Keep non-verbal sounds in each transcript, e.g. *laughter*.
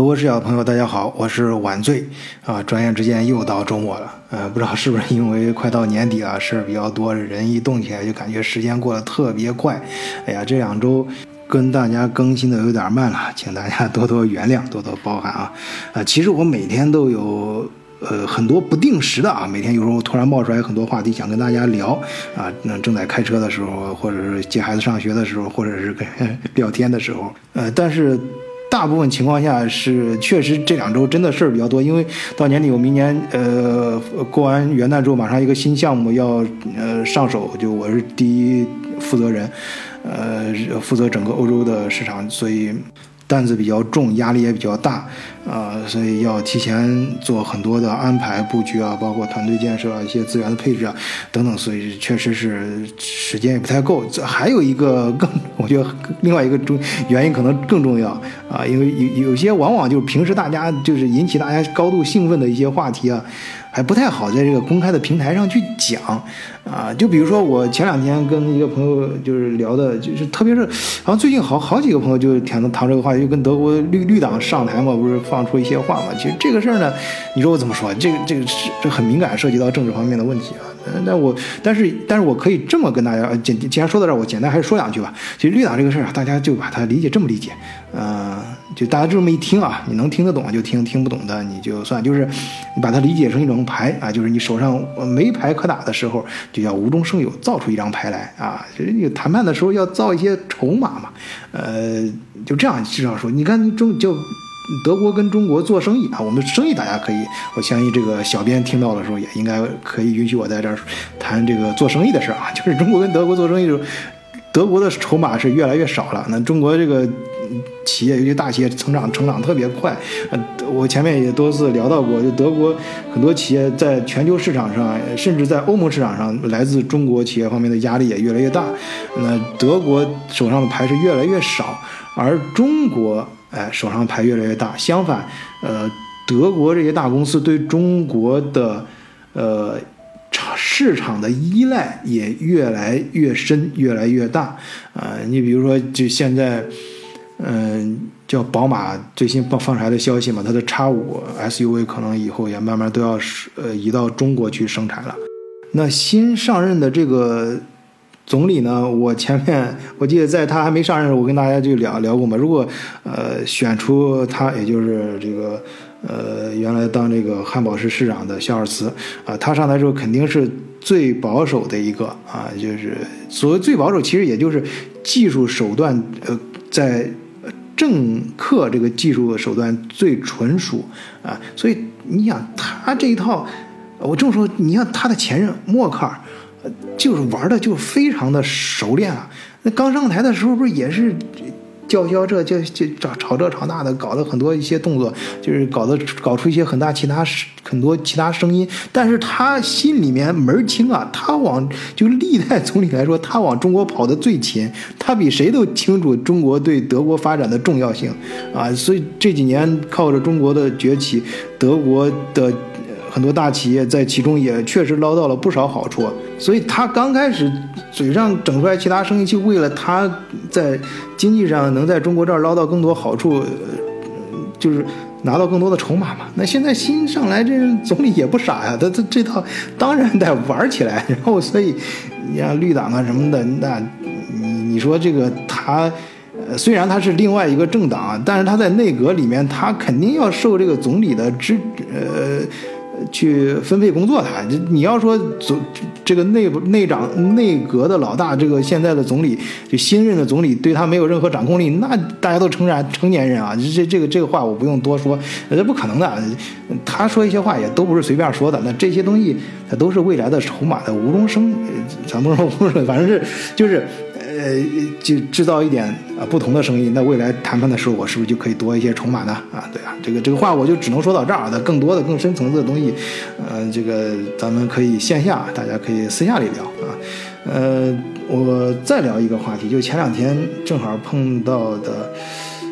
德国视角的朋友，大家好，我是晚醉啊。转眼之间又到周末了，呃，不知道是不是因为快到年底了，事儿比较多，人一动起来就感觉时间过得特别快。哎呀，这两周跟大家更新的有点慢了，请大家多多原谅，多多包涵啊。啊，其实我每天都有呃很多不定时的啊，每天有时候突然冒出来很多话题想跟大家聊啊。那正在开车的时候，或者是接孩子上学的时候，或者是跟聊天的时候，呃，但是。大部分情况下是确实这两周真的事儿比较多，因为到年底我明年呃过完元旦之后，马上一个新项目要呃上手，就我是第一负责人，呃负责整个欧洲的市场，所以。担子比较重，压力也比较大，啊，所以要提前做很多的安排布局啊，包括团队建设啊，一些资源的配置啊，等等，所以确实是时间也不太够。这还有一个更，我觉得另外一个重原因可能更重要啊，因为有有些往往就是平时大家就是引起大家高度兴奋的一些话题啊。还不太好在这个公开的平台上去讲，啊，就比如说我前两天跟一个朋友就是聊的，就是特别是好像最近好好几个朋友就谈谈这个话题，就跟德国绿绿党上台嘛，不是放出一些话嘛？其实这个事儿呢，你说我怎么说？这个这个是这很敏感，涉及到政治方面的问题啊。那我但是但是我可以这么跟大家简既然说到这儿，我简单还是说两句吧。其实绿党这个事儿啊，大家就把它理解这么理解，嗯，就大家就这么一听啊，你能听得懂就听，听不懂的你就算，就是你把它理解成一种牌啊，就是你手上没牌可打的时候，就要无中生有，造出一张牌来啊。就是你谈判的时候要造一些筹码嘛，呃，就这样至少说，你看中就。德国跟中国做生意啊，我们生意大家可以，我相信这个小编听到的时候也应该可以允许我在这儿谈这个做生意的事儿啊。就是中国跟德国做生意的时候，*laughs* 德国的筹码是越来越少了。那中国这个企业，尤其大企业，成长成长特别快。呃，我前面也多次聊到过，就德国很多企业在全球市场上，甚至在欧盟市场上，来自中国企业方面的压力也越来越大。那德国手上的牌是越来越少，而中国。哎，手上牌越来越大。相反，呃，德国这些大公司对中国的，呃，市场的依赖也越来越深，越来越大。啊，你比如说，就现在，嗯，叫宝马最新放放出来的消息嘛，它的叉五 SUV 可能以后也慢慢都要是呃移到中国去生产了。那新上任的这个。总理呢？我前面我记得在他还没上任时，我跟大家就聊聊过嘛。如果呃选出他，也就是这个呃原来当这个汉堡市市长的肖尔茨啊，他上台之后肯定是最保守的一个啊。就是所谓最保守，其实也就是技术手段呃在政客这个技术手段最纯熟啊。所以你想他这一套，我这么说，你像他的前任默克尔。就是玩的就非常的熟练啊！那刚上台的时候不是也是叫嚣这叫就吵吵这吵那的，搞了很多一些动作，就是搞得搞出一些很大其他很多其他声音。但是他心里面门儿清啊，他往就历代总理来说，他往中国跑的最勤，他比谁都清楚中国对德国发展的重要性啊！所以这几年靠着中国的崛起，德国的。很多大企业在其中也确实捞到了不少好处，所以他刚开始嘴上整出来其他生意，就为了他在经济上能在中国这儿捞到更多好处，就是拿到更多的筹码嘛。那现在新上来这总理也不傻呀，他他这套当然得玩起来。然后所以你像绿党啊什么的，那你你说这个他，虽然他是另外一个政党，但是他在内阁里面，他肯定要受这个总理的支呃。去分配工作，他你要说总这个内部内长内阁的老大，这个现在的总理就新任的总理对他没有任何掌控力，那大家都成然成年人啊，这这个这个话我不用多说，这不可能的。他说一些话也都不是随便说的，那这些东西它都是未来的筹码的无中生，咱不说无中，反正是就是。呃，就制造一点啊不同的声音，那未来谈判的时候，我是不是就可以多一些筹码呢？啊，对啊，这个这个话我就只能说到这儿那更多的、更深层次的东西，呃，这个咱们可以线下，大家可以私下里聊啊。呃，我再聊一个话题，就前两天正好碰到的，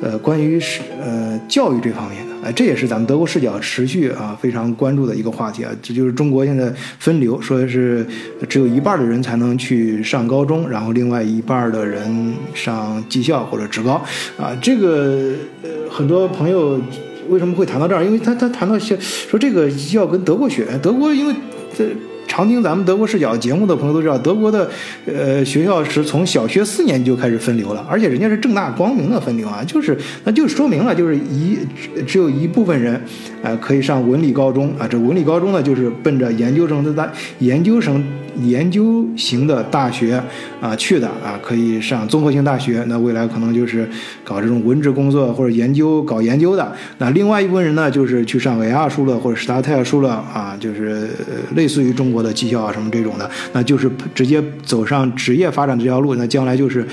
呃，关于是呃教育这方面的。哎，这也是咱们德国视角持续啊非常关注的一个话题啊，这就是中国现在分流，说是只有一半的人才能去上高中，然后另外一半的人上技校或者职高啊。这个呃很多朋友为什么会谈到这儿？因为他他谈到说这个要跟德国学，德国因为这。常听咱们德国视角节目的朋友都知道，德国的呃学校是从小学四年级就开始分流了，而且人家是正大光明的分流啊，就是那就说明了，就是一只有一部分人，呃可以上文理高中啊，这文理高中呢就是奔着研究生的大研究生。研究型的大学啊去的啊，可以上综合性大学。那未来可能就是搞这种文职工作或者研究搞研究的。那另外一部分人呢，就是去上维亚书了或者史达泰书了啊，就是类似于中国的技校啊什么这种的。那就是直接走上职业发展这条路。那将来就是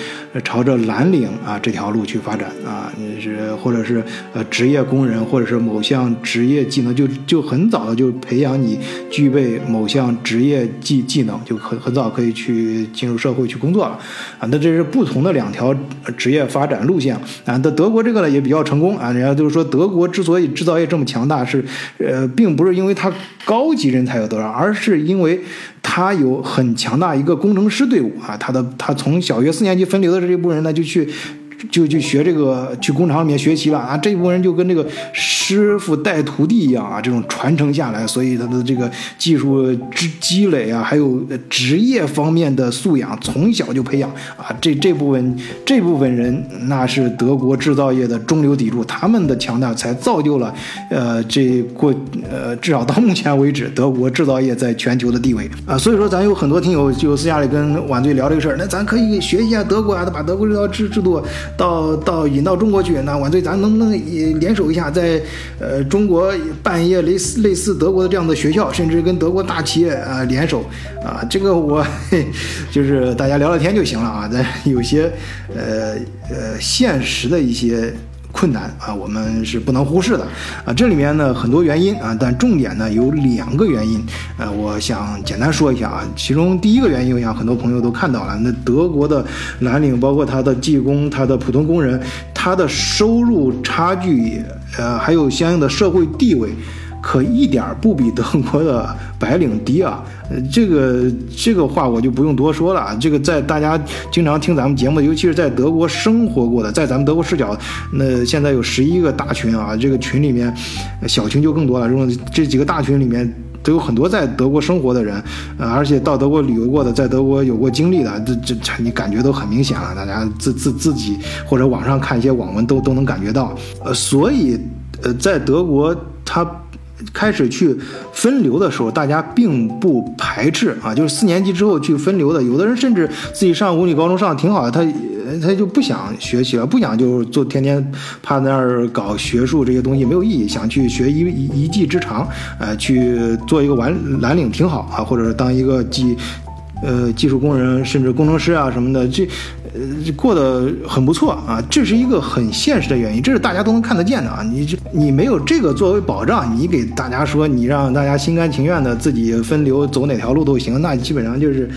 朝着蓝领啊这条路去发展啊，你是或者是呃职业工人或者是某项职业技能，就就很早的就培养你具备某项职业技技能。就很很早可以去进入社会去工作了，啊，那这是不同的两条职业发展路线啊。那德国这个呢也比较成功啊，人家就是说德国之所以制造业这么强大，是呃，并不是因为它高级人才有多少，而是因为它有很强大一个工程师队伍啊。他的他从小学四年级分流的这一部分人呢，就去。就去学这个，去工厂里面学习了啊！这部分人就跟这个师傅带徒弟一样啊，这种传承下来，所以他的这个技术积积累啊，还有职业方面的素养，从小就培养啊。这这部分这部分人，那是德国制造业的中流砥柱，他们的强大才造就了，呃，这过呃，至少到目前为止，德国制造业在全球的地位啊。所以说，咱有很多听友就私下里跟晚醉聊这个事儿，那咱可以学一下德国啊，把德国这套制制度。到到引到中国去，那晚醉咱能不能也联手一下，在呃中国办一些类似类似德国的这样的学校，甚至跟德国大企业啊联手啊？这个我 *laughs* 就是大家聊聊天就行了啊。咱有些呃呃现实的一些。困难啊，我们是不能忽视的啊。这里面呢很多原因啊，但重点呢有两个原因，呃，我想简单说一下啊。其中第一个原因，我想很多朋友都看到了，那德国的蓝领，包括他的技工、他的普通工人，他的收入差距，呃，还有相应的社会地位。可一点不比德国的白领低啊！呃这个这个话我就不用多说了。这个在大家经常听咱们节目，尤其是在德国生活过的，在咱们德国视角，那现在有十一个大群啊，这个群里面小群就更多了。这种这几个大群里面都有很多在德国生活的人，呃，而且到德国旅游过的，在德国有过经历的，这这你感觉都很明显了。大家自自自己或者网上看一些网文都都能感觉到。呃，所以呃，在德国他。开始去分流的时候，大家并不排斥啊，就是四年级之后去分流的。有的人甚至自己上五女高中上挺好的，他他就不想学习了，不想就做天天趴在那儿搞学术这些东西没有意义，想去学一一技之长，呃，去做一个蓝蓝领挺好啊，或者当一个技呃技术工人，甚至工程师啊什么的，这。呃，过得很不错啊，这是一个很现实的原因，这是大家都能看得见的啊。你这你没有这个作为保障，你给大家说，你让大家心甘情愿的自己分流走哪条路都行，那基本上就是。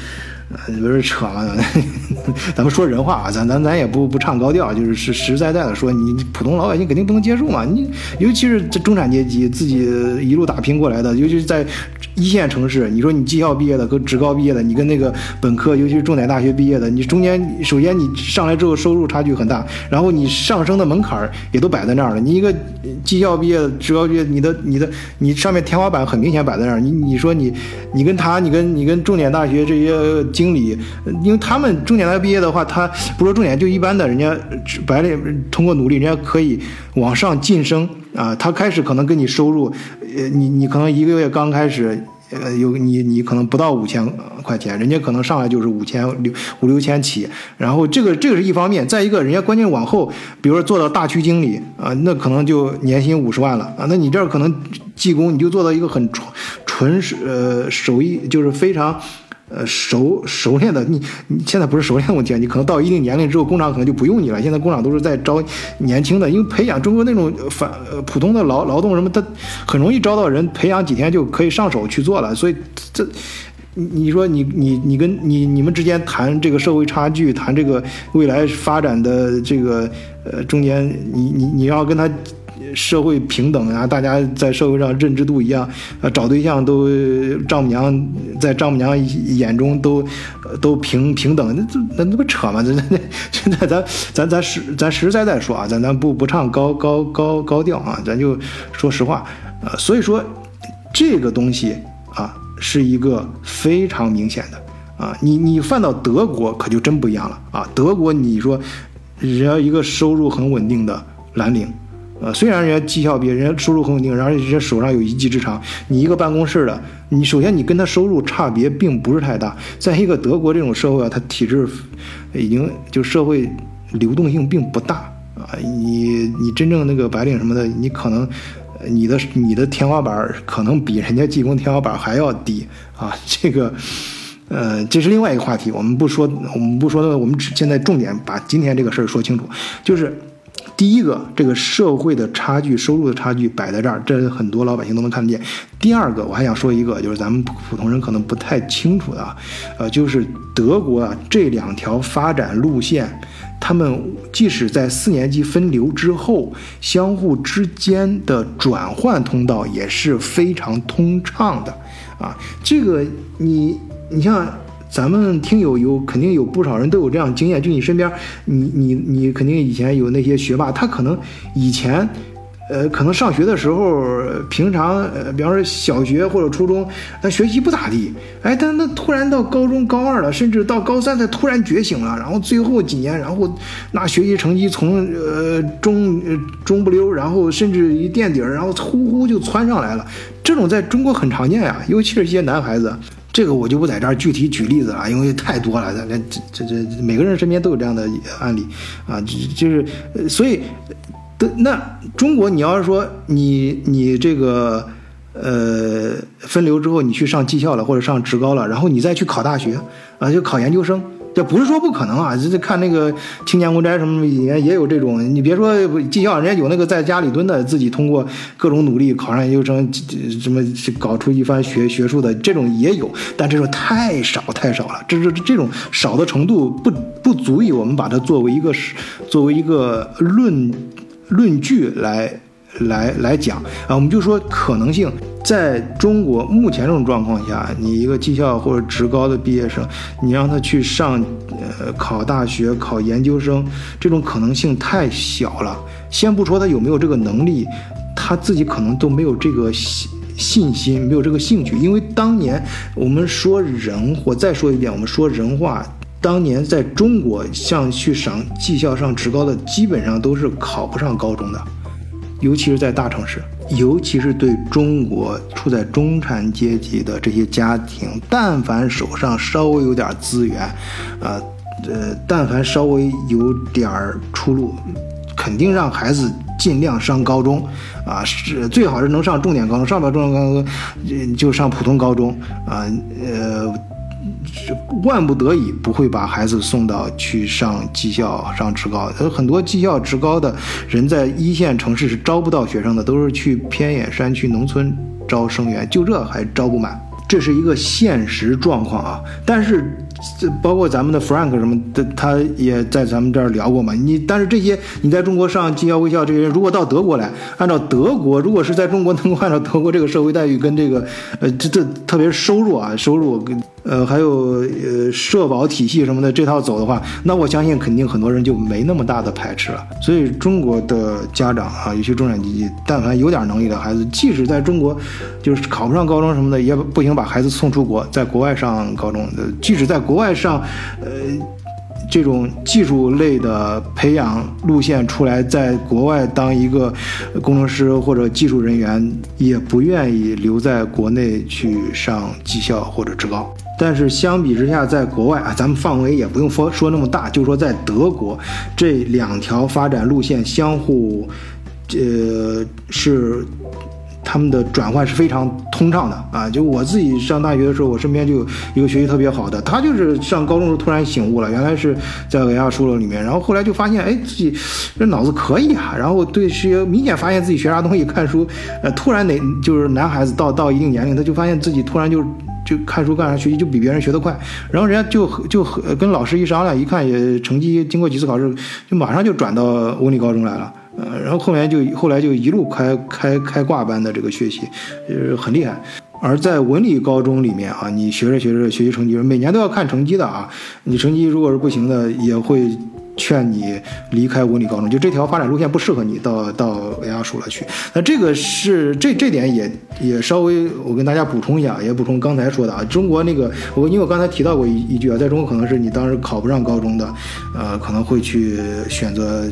呃，不是扯了，*laughs* 咱们说人话啊，咱咱咱也不不唱高调，就是实实在在的说，你普通老百姓肯定不能接受嘛。你尤其是这中产阶级自己一路打拼过来的，尤其是在一线城市，你说你技校毕业的和职高毕业的，你跟那个本科，尤其是重点大学毕业的，你中间首先你上来之后收入差距很大，然后你上升的门槛也都摆在那儿了。你一个技校毕业的、职高毕业，你的你的你上面天花板很明显摆在那儿。你你说你你跟他，你跟你跟重点大学这些。经理，因为他们重点大学毕业的话，他不说重点，就一般的人家白领通过努力，人家可以往上晋升啊。他开始可能跟你收入，呃，你你可能一个月刚开始，呃，有你你可能不到五千块钱，人家可能上来就是五千五六千起。然后这个这个是一方面，再一个人家关键往后，比如说做到大区经理啊，那可能就年薪五十万了啊。那你这儿可能技工，你就做到一个很纯纯呃手艺，就是非常。呃，熟熟练的，你你现在不是熟练的问题啊，你可能到一定年龄之后，工厂可能就不用你了。现在工厂都是在招年轻的，因为培养中国那种反呃普通的劳劳动什么，他很容易招到人，培养几天就可以上手去做了。所以这，你说你你你跟你你们之间谈这个社会差距，谈这个未来发展的这个呃中间，你你你要跟他。社会平等啊，大家在社会上认知度一样，呃，找对象都丈母娘在丈母娘眼中都都平平等，那那那不扯吗？这这现在咱咱咱实咱实实在在说啊，咱咱不不唱高高高高调啊，咱就说实话，呃，所以说这个东西啊是一个非常明显的啊，你你放到德国可就真不一样了啊，德国你说人家一个收入很稳定的蓝领。呃，虽然人家绩效比人家收入很稳定，然后人家手上有一技之长，你一个办公室的，你首先你跟他收入差别并不是太大。再一个，德国这种社会啊，它体制已经就社会流动性并不大啊。你你真正那个白领什么的，你可能你的你的天花板可能比人家技工天花板还要低啊。这个呃，这是另外一个话题，我们不说，我们不说的，我们只现在重点把今天这个事儿说清楚，就是。第一个，这个社会的差距、收入的差距摆在这儿，这很多老百姓都能看得见。第二个，我还想说一个，就是咱们普通人可能不太清楚的啊，呃，就是德国啊这两条发展路线，他们即使在四年级分流之后，相互之间的转换通道也是非常通畅的啊。这个你，你像。咱们听友有肯定有不少人都有这样经验，就你身边，你你你肯定以前有那些学霸，他可能以前，呃，可能上学的时候，平常呃，比方说小学或者初中，他学习不咋地，哎，但那突然到高中高二了，甚至到高三，他突然觉醒了，然后最后几年，然后那学习成绩从呃中呃中不溜，然后甚至一垫底儿，然后呼呼就窜上来了，这种在中国很常见呀，尤其是一些男孩子。这个我就不在这儿具体举例子了，因为太多了。这这这这每个人身边都有这样的案例啊，就是，所以，那中国，你要是说你你这个呃分流之后，你去上技校了或者上职高了，然后你再去考大学啊，就考研究生。这不是说不可能啊，这这看那个青年公斋什么也也有这种，你别说进校，人家有那个在家里蹲的，自己通过各种努力考上研究生，什么搞出一番学学术的这种也有，但这种太少太少了，这这这种少的程度不不足以我们把它作为一个作为一个论论据来。来来讲啊，我们就说可能性，在中国目前这种状况下，你一个技校或者职高的毕业生，你让他去上呃考大学、考研究生，这种可能性太小了。先不说他有没有这个能力，他自己可能都没有这个信信心，没有这个兴趣。因为当年我们说人，我再说一遍，我们说人话，当年在中国，像去上技校、上职高的，基本上都是考不上高中的。尤其是在大城市，尤其是对中国处在中产阶级的这些家庭，但凡手上稍微有点资源，啊，呃，但凡稍微有点出路，肯定让孩子尽量上高中，啊，是最好是能上重点高中，上不了重点高中，就上普通高中，啊，呃。万不得已不会把孩子送到去上技校、上职高。呃，很多技校、职高的人在一线城市是招不到学生的，都是去偏远山区、农村招生源，就这还招不满，这是一个现实状况啊。但是。这包括咱们的 Frank 什么的，他也在咱们这儿聊过嘛。你但是这些你在中国上技校、卫校这些人，如果到德国来，按照德国，如果是在中国能够按照德国这个社会待遇跟这个呃这这特别是收入啊，收入跟呃还有呃社保体系什么的这套走的话，那我相信肯定很多人就没那么大的排斥了。所以中国的家长啊，有些中产阶级，但凡有点能力的孩子，即使在中国就是考不上高中什么的，也不行把孩子送出国，在国外上高中，即使在。国外上，呃，这种技术类的培养路线出来，在国外当一个工程师或者技术人员，也不愿意留在国内去上技校或者职高。但是相比之下，在国外啊，咱们范围也不用说说那么大，就说在德国，这两条发展路线相互，呃，是。他们的转换是非常通畅的啊！就我自己上大学的时候，我身边就有一个学习特别好的，他就是上高中时候突然醒悟了，原来是在文亚书楼里面，然后后来就发现，哎，自己这脑子可以啊，然后对学明显发现自己学啥东西，看书，呃，突然哪就是男孩子到到一定年龄，他就发现自己突然就就看书干啥学习就比别人学得快，然后人家就就跟老师一商量，一看也成绩经过几次考试，就马上就转到文理高中来了。呃，然后后面就后来就一路开开开挂般的这个学习，呃，很厉害。而在文理高中里面啊，你学着学着学习成绩，每年都要看成绩的啊，你成绩如果是不行的，也会。劝你离开文理高中，就这条发展路线不适合你，到到文亚书了去。那这个是这这点也也稍微我跟大家补充一下，也补充刚才说的啊。中国那个我因为我刚才提到过一一句啊，在中国可能是你当时考不上高中的，呃，可能会去选择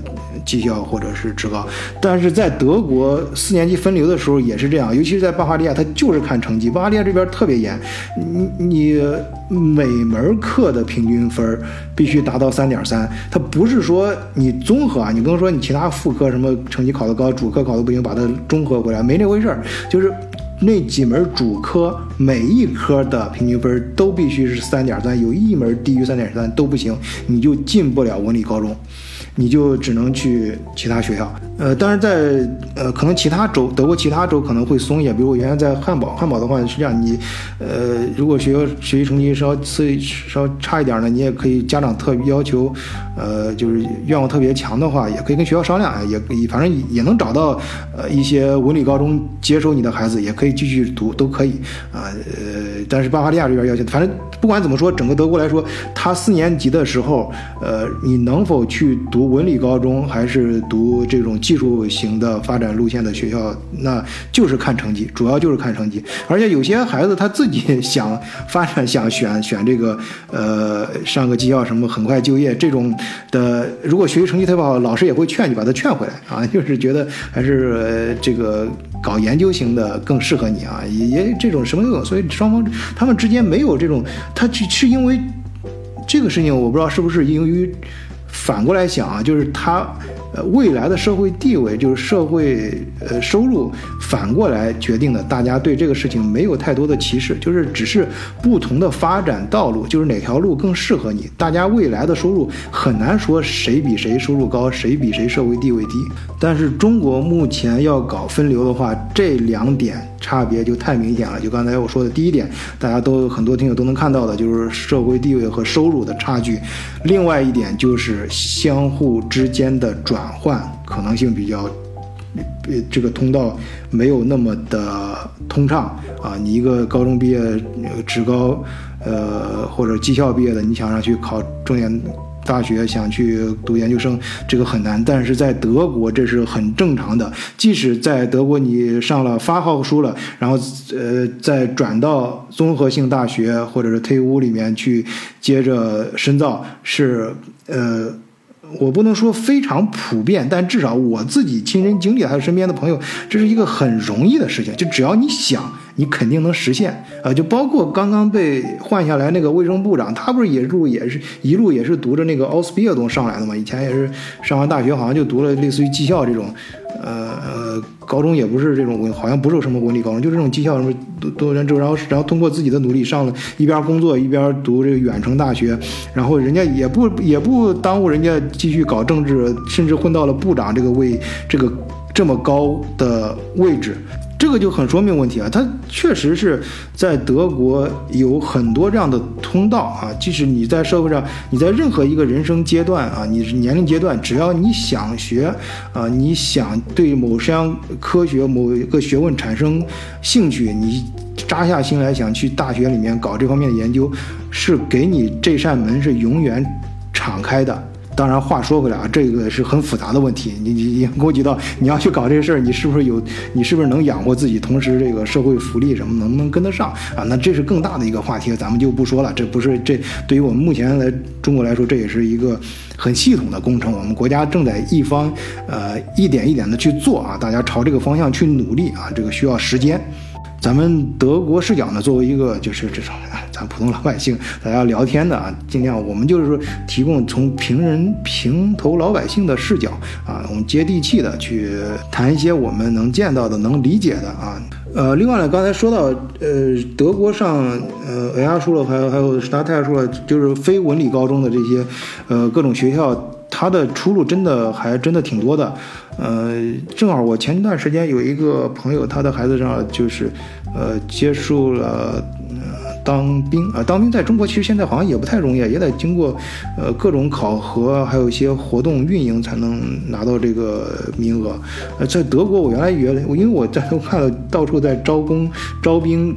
技校或者是职高。但是在德国四年级分流的时候也是这样，尤其是在巴伐利亚，他就是看成绩。巴伐利亚这边特别严，你你每门课的平均分必须达到三点三，它不。是说你综合啊，你不能说你其他副科什么成绩考得高，主科考得不行，把它综合过来，没那回事儿。就是那几门主科每一科的平均分都必须是三点三，有一门低于三点三都不行，你就进不了文理高中。你就只能去其他学校，呃，但是在呃，可能其他州，德国其他州可能会松一点。比如我原来在汉堡，汉堡的话是这样，你，呃，如果学校学习成绩稍次稍差一点呢，你也可以家长特要求，呃，就是愿望特别强的话，也可以跟学校商量，也反正也能找到呃一些文理高中接收你的孩子，也可以继续读，都可以啊，呃，但是巴伐利亚这边要求，反正不管怎么说，整个德国来说，他四年级的时候，呃，你能否去读？文理高中还是读这种技术型的发展路线的学校，那就是看成绩，主要就是看成绩。而且有些孩子他自己想发展，想选选这个，呃，上个技校什么，很快就业这种的。如果学习成绩特别好，老师也会劝你把他劝回来啊，*laughs* 就是觉得还是这个搞研究型的更适合你啊，也也这种什么都有。所以双方他们之间没有这种，他是因为这个事情，我不知道是不是因为。反过来想啊，就是他，呃，未来的社会地位，就是社会呃收入，反过来决定的。大家对这个事情没有太多的歧视，就是只是不同的发展道路，就是哪条路更适合你。大家未来的收入很难说谁比谁收入高，谁比谁社会地位低。但是中国目前要搞分流的话，这两点。差别就太明显了。就刚才我说的第一点，大家都很多听友都能看到的，就是社会地位和收入的差距。另外一点就是相互之间的转换可能性比较，呃，这个通道没有那么的通畅啊。你一个高中毕业，职高，呃，或者技校毕业的，你想让去考重点。大学想去读研究生，这个很难，但是在德国这是很正常的。即使在德国你上了发号书了，然后呃再转到综合性大学或者是退伍里面去接着深造，是呃。我不能说非常普遍，但至少我自己亲身经历，还有身边的朋友，这是一个很容易的事情。就只要你想，你肯定能实现啊！就包括刚刚被换下来那个卫生部长，他不是也路也是一路也是读着那个奥斯比尔东上来的嘛？以前也是上完大学，好像就读了类似于技校这种。呃呃，高中也不是这种文，好像不是什么文理高中，就是这种技校什么读读完之后，然后然后通过自己的努力上了一边工作一边读这个远程大学，然后人家也不也不耽误人家继续搞政治，甚至混到了部长这个位这个这么高的位置。这个就很说明问题啊，它确实是在德国有很多这样的通道啊。即使你在社会上，你在任何一个人生阶段啊，你是年龄阶段，只要你想学啊，你想对某项科学、某一个学问产生兴趣，你扎下心来想去大学里面搞这方面的研究，是给你这扇门是永远敞开的。当然，话说回来啊，这个是很复杂的问题。你你你勾及到你要去搞这事儿，你是不是有？你是不是能养活自己？同时，这个社会福利什么能不能跟得上啊？那这是更大的一个话题，咱们就不说了。这不是这对于我们目前来中国来说，这也是一个很系统的工程。我们国家正在一方呃一点一点的去做啊，大家朝这个方向去努力啊，这个需要时间。咱们德国视角呢，作为一个就是这种咱普通老百姓，大家聊天的啊，尽量我们就是说提供从平人平头老百姓的视角啊，我们接地气的去谈一些我们能见到的、能理解的啊。呃，另外呢，刚才说到呃，德国上呃，维亚说了，还有还有史达泰说了，就是非文理高中的这些呃各种学校。他的出路真的还真的挺多的，呃，正好我前段时间有一个朋友，他的孩子正好就是，呃，接受了当兵啊。当兵在中国其实现在好像也不太容易，也得经过呃各种考核，还有一些活动运营才能拿到这个名额。呃，在德国我原来原因为我在都看到到处在招工招兵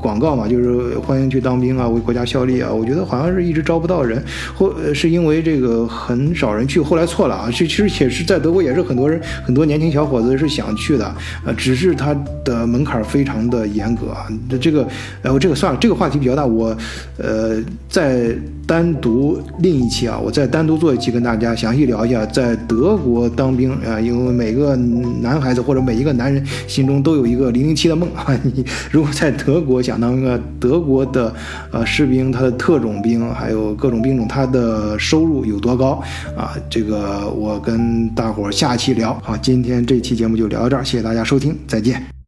广告嘛，就是欢迎去当兵啊，为国家效力啊。我觉得好像是一直招不到人，或是因为这个很少人去。后来错了啊，其其实也是在德国也是很多人很多年轻小伙子是想去的，呃，只是他的门槛非常的严格啊。这个，呃，这个算了，这个话题比较大，我呃再。单独另一期啊，我再单独做一期跟大家详细聊一下，在德国当兵啊，因为每个男孩子或者每一个男人心中都有一个零零七的梦啊。你如果在德国我想当个德国的呃士兵，他的特种兵还有各种兵种，他的收入有多高啊？这个我跟大伙儿下期聊。好，今天这期节目就聊到这儿，谢谢大家收听，再见。